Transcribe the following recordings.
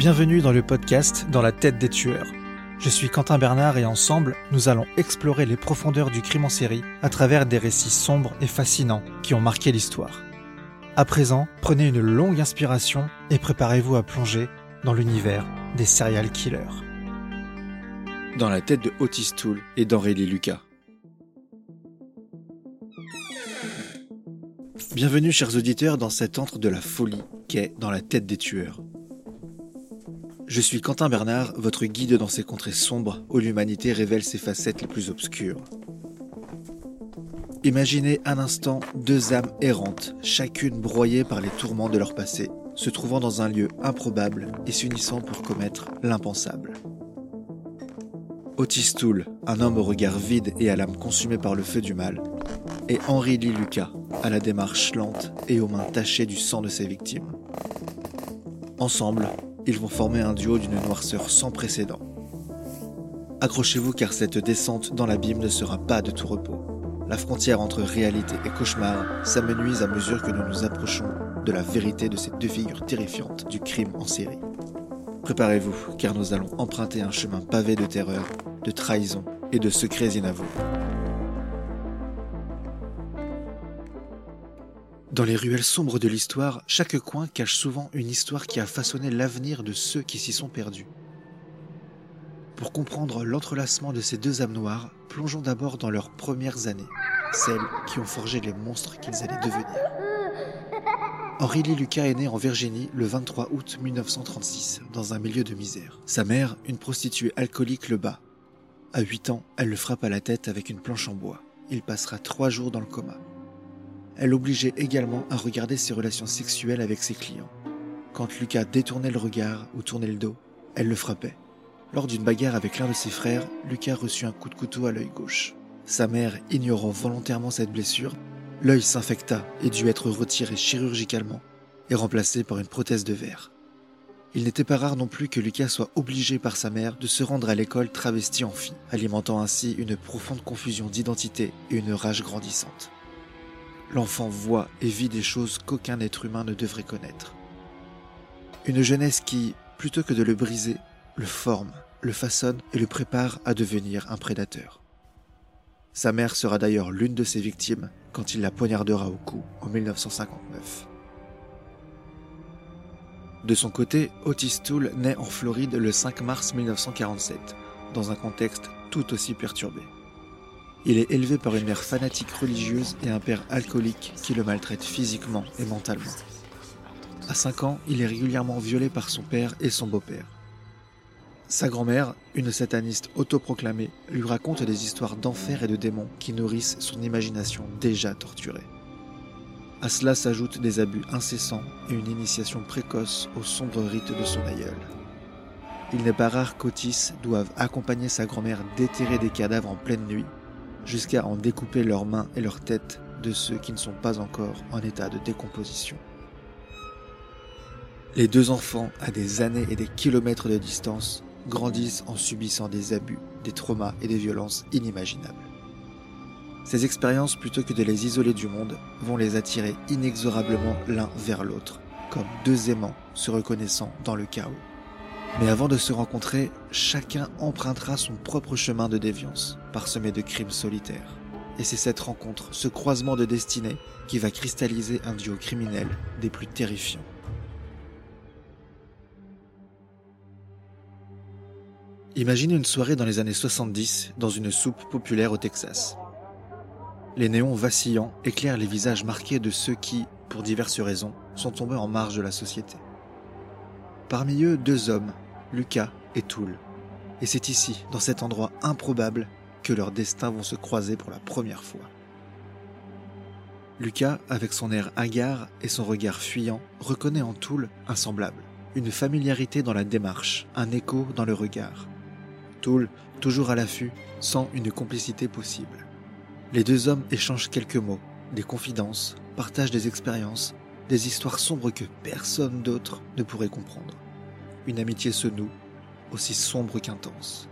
Bienvenue dans le podcast Dans la tête des tueurs. Je suis Quentin Bernard et ensemble, nous allons explorer les profondeurs du crime en série à travers des récits sombres et fascinants qui ont marqué l'histoire. À présent, prenez une longue inspiration et préparez-vous à plonger dans l'univers des serial killers. Dans la tête de Otis Toole et d'Aurélie Lucas. Bienvenue chers auditeurs dans cet antre de la folie qu'est dans la tête des tueurs. Je suis Quentin Bernard, votre guide dans ces contrées sombres où l'humanité révèle ses facettes les plus obscures. Imaginez un instant deux âmes errantes, chacune broyée par les tourments de leur passé, se trouvant dans un lieu improbable et s'unissant pour commettre l'impensable. Otis Toole, un homme au regard vide et à l'âme consumée par le feu du mal, et Henri Lee Lucas, à la démarche lente et aux mains tachées du sang de ses victimes. Ensemble, ils vont former un duo d'une noirceur sans précédent. Accrochez-vous car cette descente dans l'abîme ne sera pas de tout repos. La frontière entre réalité et cauchemar s'amenuise à mesure que nous nous approchons de la vérité de ces deux figures terrifiantes du crime en série. Préparez-vous car nous allons emprunter un chemin pavé de terreur, de trahison et de secrets inavoués. Dans les ruelles sombres de l'histoire, chaque coin cache souvent une histoire qui a façonné l'avenir de ceux qui s'y sont perdus. Pour comprendre l'entrelacement de ces deux âmes noires, plongeons d'abord dans leurs premières années, celles qui ont forgé les monstres qu'ils allaient devenir. Aurélie Lucas est née en Virginie le 23 août 1936, dans un milieu de misère. Sa mère, une prostituée alcoolique, le bat. À 8 ans, elle le frappe à la tête avec une planche en bois. Il passera trois jours dans le coma elle l'obligeait également à regarder ses relations sexuelles avec ses clients. Quand Lucas détournait le regard ou tournait le dos, elle le frappait. Lors d'une bagarre avec l'un de ses frères, Lucas reçut un coup de couteau à l'œil gauche. Sa mère, ignorant volontairement cette blessure, l'œil s'infecta et dut être retiré chirurgicalement et remplacé par une prothèse de verre. Il n'était pas rare non plus que Lucas soit obligé par sa mère de se rendre à l'école travesti en fille, alimentant ainsi une profonde confusion d'identité et une rage grandissante l'enfant voit et vit des choses qu'aucun être humain ne devrait connaître. Une jeunesse qui, plutôt que de le briser, le forme, le façonne et le prépare à devenir un prédateur. Sa mère sera d'ailleurs l'une de ses victimes quand il la poignardera au cou en 1959. De son côté, Otis Toole naît en Floride le 5 mars 1947, dans un contexte tout aussi perturbé. Il est élevé par une mère fanatique religieuse et un père alcoolique qui le maltraite physiquement et mentalement. À 5 ans, il est régulièrement violé par son père et son beau-père. Sa grand-mère, une sataniste autoproclamée, lui raconte des histoires d'enfer et de démons qui nourrissent son imagination déjà torturée. À cela s'ajoutent des abus incessants et une initiation précoce aux sombres rites de son aïeul. Il n'est pas rare qu'Otis doive accompagner sa grand-mère déterrer des cadavres en pleine nuit jusqu'à en découper leurs mains et leurs têtes de ceux qui ne sont pas encore en état de décomposition. Les deux enfants, à des années et des kilomètres de distance, grandissent en subissant des abus, des traumas et des violences inimaginables. Ces expériences, plutôt que de les isoler du monde, vont les attirer inexorablement l'un vers l'autre, comme deux aimants se reconnaissant dans le chaos. Mais avant de se rencontrer, chacun empruntera son propre chemin de déviance, parsemé de crimes solitaires. Et c'est cette rencontre, ce croisement de destinées, qui va cristalliser un duo criminel des plus terrifiants. Imaginez une soirée dans les années 70 dans une soupe populaire au Texas. Les néons vacillants éclairent les visages marqués de ceux qui, pour diverses raisons, sont tombés en marge de la société. Parmi eux, deux hommes, Lucas et Toul. Et c'est ici, dans cet endroit improbable, que leurs destins vont se croiser pour la première fois. Lucas, avec son air hagard et son regard fuyant, reconnaît en Toul un semblable, une familiarité dans la démarche, un écho dans le regard. Toul, toujours à l'affût, sent une complicité possible. Les deux hommes échangent quelques mots, des confidences, partagent des expériences, des histoires sombres que personne d'autre ne pourrait comprendre. Une amitié se noue, aussi sombre qu'intense.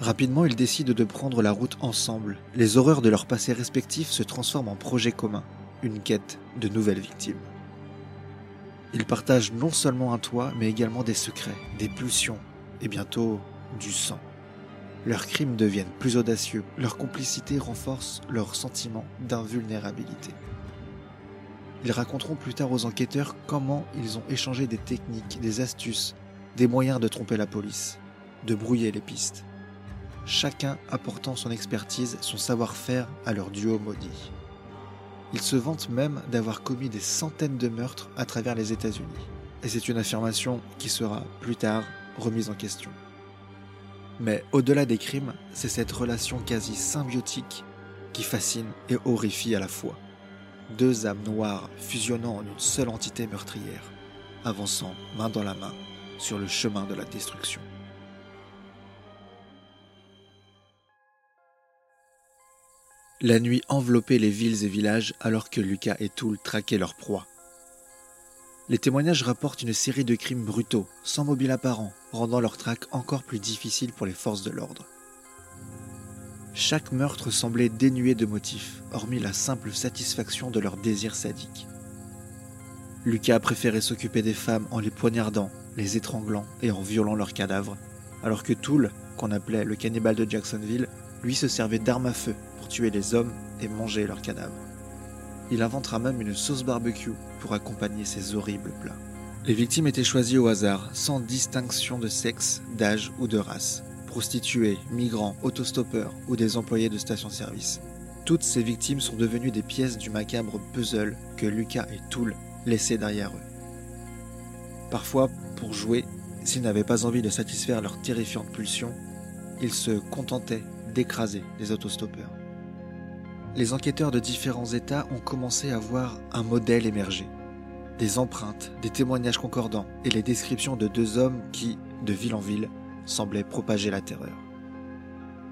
Rapidement, ils décident de prendre la route ensemble. Les horreurs de leur passé respectif se transforment en projet commun, une quête de nouvelles victimes. Ils partagent non seulement un toit, mais également des secrets, des pulsions et bientôt du sang. Leurs crimes deviennent plus audacieux, leur complicité renforce leur sentiment d'invulnérabilité. Ils raconteront plus tard aux enquêteurs comment ils ont échangé des techniques, des astuces, des moyens de tromper la police, de brouiller les pistes. Chacun apportant son expertise, son savoir-faire à leur duo maudit. Ils se vantent même d'avoir commis des centaines de meurtres à travers les États-Unis. Et c'est une affirmation qui sera plus tard remise en question. Mais au-delà des crimes, c'est cette relation quasi symbiotique qui fascine et horrifie à la fois. Deux âmes noires fusionnant en une seule entité meurtrière, avançant main dans la main sur le chemin de la destruction. La nuit enveloppait les villes et villages alors que Lucas et Toul traquaient leur proie. Les témoignages rapportent une série de crimes brutaux, sans mobile apparent, rendant leur traque encore plus difficile pour les forces de l'ordre. Chaque meurtre semblait dénué de motifs, hormis la simple satisfaction de leur désir sadique. Lucas préférait s'occuper des femmes en les poignardant, les étranglant et en violant leurs cadavres, alors que Toul, qu'on appelait le cannibale de Jacksonville, lui se servait d'armes à feu pour tuer les hommes et manger leurs cadavres. Il inventera même une sauce barbecue pour accompagner ces horribles plats. Les victimes étaient choisies au hasard, sans distinction de sexe, d'âge ou de race. Prostituées, migrants, autostoppeurs ou des employés de station-service. Toutes ces victimes sont devenues des pièces du macabre puzzle que Lucas et Toul laissaient derrière eux. Parfois, pour jouer, s'ils n'avaient pas envie de satisfaire leurs terrifiantes pulsions, ils se contentaient d'écraser les autostoppeurs. Les enquêteurs de différents États ont commencé à voir un modèle émerger. Des empreintes, des témoignages concordants et les descriptions de deux hommes qui, de ville en ville, semblaient propager la terreur.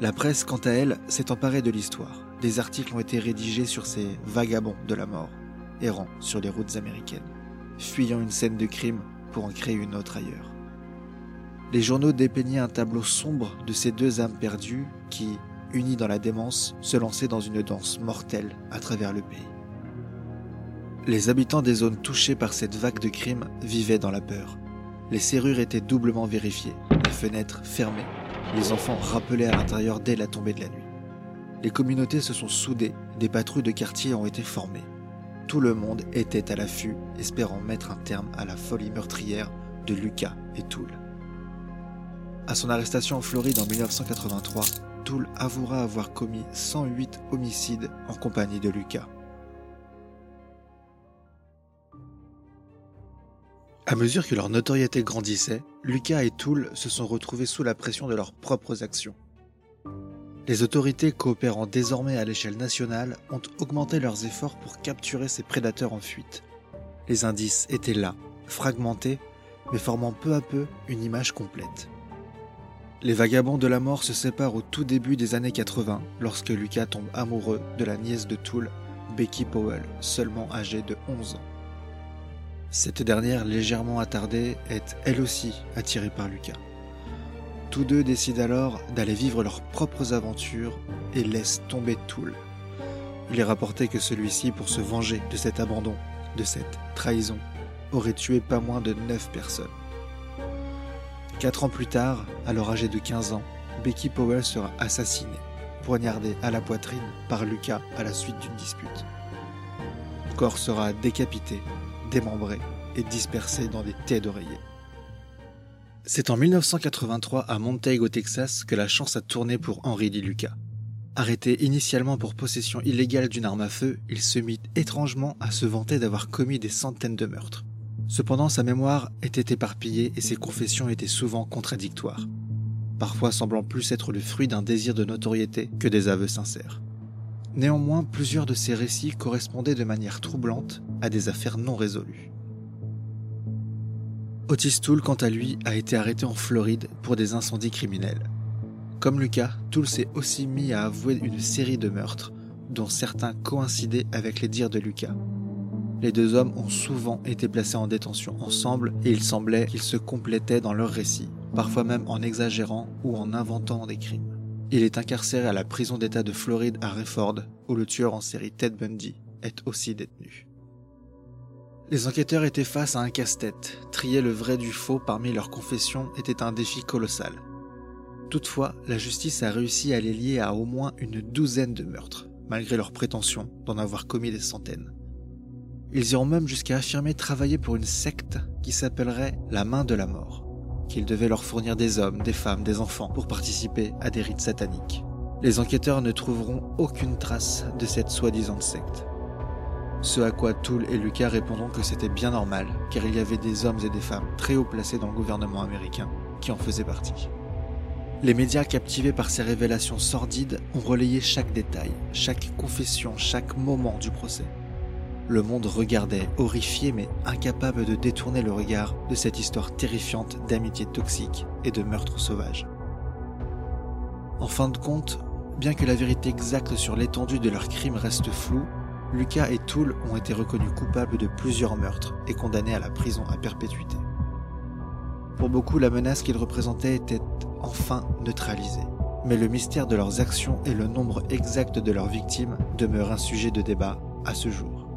La presse, quant à elle, s'est emparée de l'histoire. Des articles ont été rédigés sur ces vagabonds de la mort, errant sur les routes américaines, fuyant une scène de crime pour en créer une autre ailleurs. Les journaux dépeignaient un tableau sombre de ces deux âmes perdues qui, unies dans la démence, se lançaient dans une danse mortelle à travers le pays. Les habitants des zones touchées par cette vague de crimes vivaient dans la peur. Les serrures étaient doublement vérifiées, les fenêtres fermées, les enfants rappelés à l'intérieur dès la tombée de la nuit. Les communautés se sont soudées, des patrouilles de quartier ont été formées. Tout le monde était à l'affût, espérant mettre un terme à la folie meurtrière de Lucas et Toul. À son arrestation en Floride en 1983, Toul avouera avoir commis 108 homicides en compagnie de Lucas. À mesure que leur notoriété grandissait, Lucas et Toul se sont retrouvés sous la pression de leurs propres actions. Les autorités coopérant désormais à l'échelle nationale ont augmenté leurs efforts pour capturer ces prédateurs en fuite. Les indices étaient là, fragmentés, mais formant peu à peu une image complète. Les vagabonds de la mort se séparent au tout début des années 80 lorsque Lucas tombe amoureux de la nièce de Toul, Becky Powell, seulement âgée de 11 ans. Cette dernière, légèrement attardée, est elle aussi attirée par Lucas. Tous deux décident alors d'aller vivre leurs propres aventures et laissent tomber Toul. Il est rapporté que celui-ci, pour se venger de cet abandon, de cette trahison, aurait tué pas moins de 9 personnes. Quatre ans plus tard, alors âgée de 15 ans, Becky Powell sera assassinée, poignardée à la poitrine par Lucas à la suite d'une dispute. Son corps sera décapité, démembré et dispersé dans des tais d'oreillers. C'est en 1983 à Montague au Texas que la chance a tourné pour Henry Lee Lucas. Arrêté initialement pour possession illégale d'une arme à feu, il se mit étrangement à se vanter d'avoir commis des centaines de meurtres. Cependant, sa mémoire était éparpillée et ses confessions étaient souvent contradictoires, parfois semblant plus être le fruit d'un désir de notoriété que des aveux sincères. Néanmoins, plusieurs de ces récits correspondaient de manière troublante à des affaires non résolues. Otis Toole, quant à lui, a été arrêté en Floride pour des incendies criminels. Comme Lucas, Toole s'est aussi mis à avouer une série de meurtres, dont certains coïncidaient avec les dires de Lucas. Les deux hommes ont souvent été placés en détention ensemble et il semblait qu'ils se complétaient dans leurs récits, parfois même en exagérant ou en inventant des crimes. Il est incarcéré à la prison d'État de Floride à Rayford, où le tueur en série Ted Bundy est aussi détenu. Les enquêteurs étaient face à un casse-tête. Trier le vrai du faux parmi leurs confessions était un défi colossal. Toutefois, la justice a réussi à les lier à au moins une douzaine de meurtres, malgré leur prétention d'en avoir commis des centaines. Ils iront même jusqu'à affirmer travailler pour une secte qui s'appellerait la main de la mort, qu'ils devaient leur fournir des hommes, des femmes, des enfants pour participer à des rites sataniques. Les enquêteurs ne trouveront aucune trace de cette soi-disant secte. Ce à quoi Toul et Lucas répondront que c'était bien normal, car il y avait des hommes et des femmes très haut placés dans le gouvernement américain qui en faisaient partie. Les médias captivés par ces révélations sordides ont relayé chaque détail, chaque confession, chaque moment du procès. Le monde regardait, horrifié mais incapable de détourner le regard de cette histoire terrifiante d'amitié toxique et de meurtre sauvage. En fin de compte, bien que la vérité exacte sur l'étendue de leurs crimes reste floue, Lucas et Toul ont été reconnus coupables de plusieurs meurtres et condamnés à la prison à perpétuité. Pour beaucoup, la menace qu'ils représentaient était enfin neutralisée. Mais le mystère de leurs actions et le nombre exact de leurs victimes demeurent un sujet de débat à ce jour.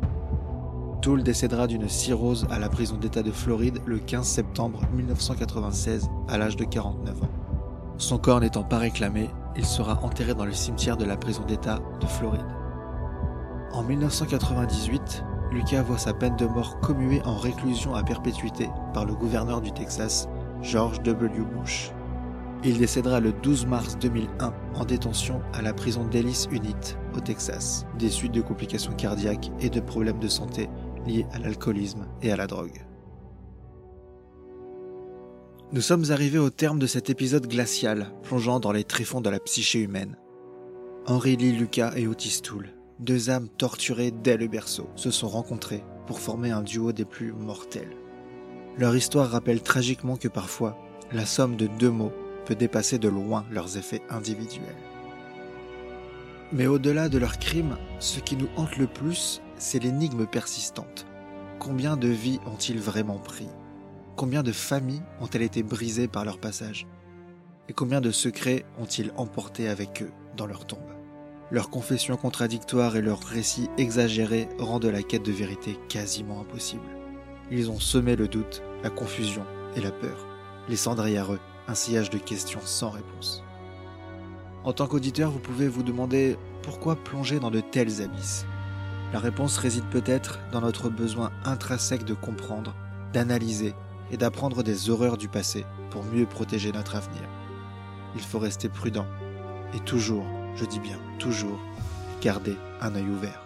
Toul décédera d'une cirrhose à la prison d'État de Floride le 15 septembre 1996 à l'âge de 49 ans. Son corps n'étant pas réclamé, il sera enterré dans le cimetière de la prison d'État de Floride. En 1998, Lucas voit sa peine de mort commuée en réclusion à perpétuité par le gouverneur du Texas, George W. Bush. Il décédera le 12 mars 2001 en détention à la prison d'Ellis Unit, au Texas, des suites de complications cardiaques et de problèmes de santé liés à l'alcoolisme et à la drogue. Nous sommes arrivés au terme de cet épisode glacial, plongeant dans les tréfonds de la psyché humaine. Henri Lee Lucas et Otis Toole, deux âmes torturées dès le berceau, se sont rencontrées pour former un duo des plus mortels. Leur histoire rappelle tragiquement que parfois, la somme de deux mots peut dépasser de loin leurs effets individuels. Mais au-delà de leurs crimes, ce qui nous hante le plus, c'est l'énigme persistante. Combien de vies ont-ils vraiment pris? Combien de familles ont-elles été brisées par leur passage? Et combien de secrets ont-ils emporté avec eux dans leur tombe? Leurs confessions contradictoires et leurs récits exagérés rendent la quête de vérité quasiment impossible. Ils ont semé le doute, la confusion et la peur, laissant derrière eux un sillage de questions sans réponse. En tant qu'auditeur, vous pouvez vous demander pourquoi plonger dans de tels abysses. La réponse réside peut-être dans notre besoin intrinsèque de comprendre, d'analyser et d'apprendre des horreurs du passé pour mieux protéger notre avenir. Il faut rester prudent et toujours, je dis bien toujours, garder un œil ouvert.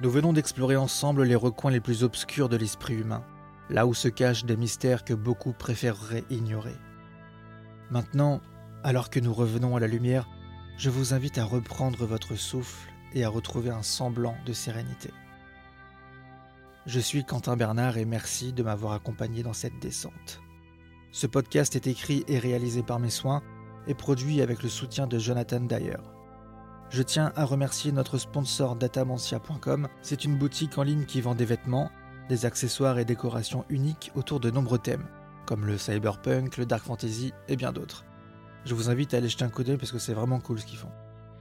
Nous venons d'explorer ensemble les recoins les plus obscurs de l'esprit humain là où se cachent des mystères que beaucoup préféreraient ignorer. Maintenant, alors que nous revenons à la lumière, je vous invite à reprendre votre souffle et à retrouver un semblant de sérénité. Je suis Quentin Bernard et merci de m'avoir accompagné dans cette descente. Ce podcast est écrit et réalisé par mes soins et produit avec le soutien de Jonathan Dyer. Je tiens à remercier notre sponsor datamantia.com. C'est une boutique en ligne qui vend des vêtements, des accessoires et décorations uniques autour de nombreux thèmes, comme le cyberpunk, le dark fantasy et bien d'autres. Je vous invite à aller jeter un coup parce que c'est vraiment cool ce qu'ils font.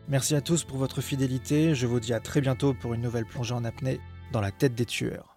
Merci à tous pour votre fidélité, je vous dis à très bientôt pour une nouvelle plongée en apnée dans la tête des tueurs.